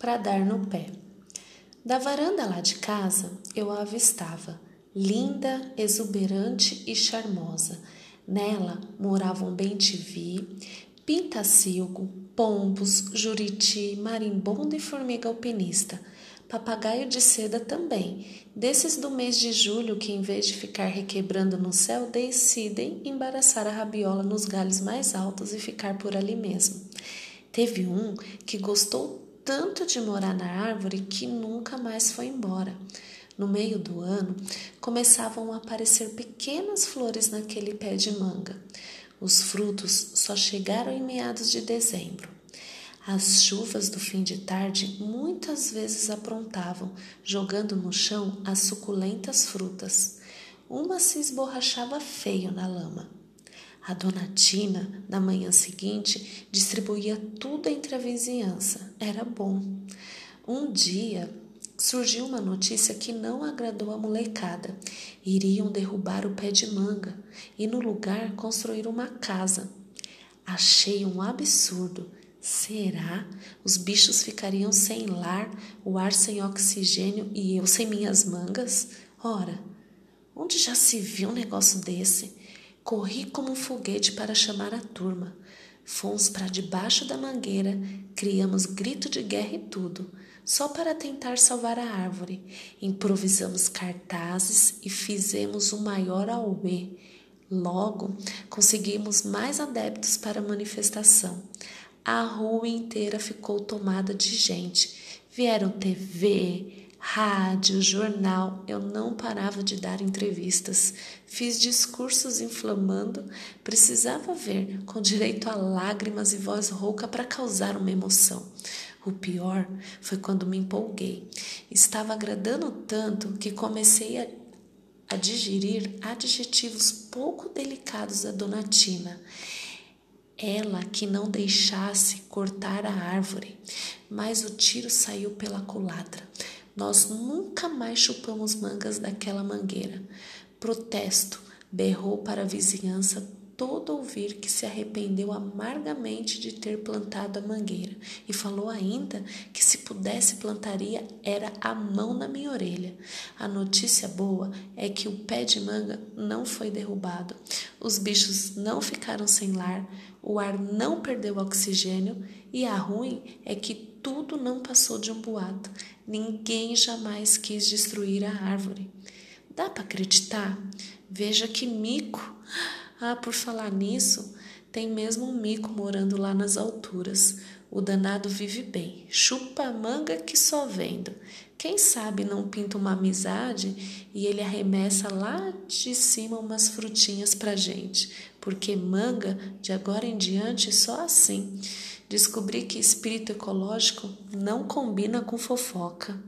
para dar no pé. Da varanda lá de casa, eu a avistava, linda, exuberante e charmosa. Nela moravam bem-te-vi, pintacilgo, pombos, juriti, marimbondo e formiga alpinista. Papagaio de seda também, desses do mês de julho que, em vez de ficar requebrando no céu, decidem embaraçar a rabiola nos galhos mais altos e ficar por ali mesmo. Teve um que gostou tanto de morar na árvore que nunca mais foi embora. No meio do ano, começavam a aparecer pequenas flores naquele pé de manga. Os frutos só chegaram em meados de dezembro. As chuvas do fim de tarde muitas vezes aprontavam, jogando no chão as suculentas frutas. Uma se esborrachava feio na lama. A dona Tina, na manhã seguinte, distribuía tudo entre a vizinhança. Era bom. Um dia surgiu uma notícia que não agradou a molecada. Iriam derrubar o pé de manga e, no lugar, construir uma casa. Achei um absurdo. Será? Os bichos ficariam sem lar, o ar sem oxigênio e eu sem minhas mangas? Ora, onde já se viu um negócio desse? Corri como um foguete para chamar a turma. Fomos para debaixo da mangueira, criamos grito de guerra e tudo, só para tentar salvar a árvore. Improvisamos cartazes e fizemos o maior auê. Logo, conseguimos mais adeptos para a manifestação. A rua inteira ficou tomada de gente. Vieram TV, rádio, jornal, eu não parava de dar entrevistas. Fiz discursos inflamando, precisava ver, com direito a lágrimas e voz rouca para causar uma emoção. O pior foi quando me empolguei. Estava agradando tanto que comecei a, a digerir adjetivos pouco delicados da Dona Tina ela que não deixasse cortar a árvore, mas o tiro saiu pela culatra. Nós nunca mais chupamos mangas daquela mangueira. Protesto, berrou para a vizinhança todo ouvir que se arrependeu amargamente de ter plantado a mangueira e falou ainda que se pudesse plantaria era a mão na minha orelha. A notícia boa é que o pé de manga não foi derrubado, os bichos não ficaram sem lar, o ar não perdeu oxigênio e a ruim é que tudo não passou de um boato. Ninguém jamais quis destruir a árvore. Dá para acreditar? Veja que mico! Ah, por falar nisso, tem mesmo um mico morando lá nas alturas. O danado vive bem, chupa a manga que só vendo. Quem sabe não pinta uma amizade e ele arremessa lá de cima umas frutinhas pra gente, porque manga de agora em diante só assim. Descobri que espírito ecológico não combina com fofoca.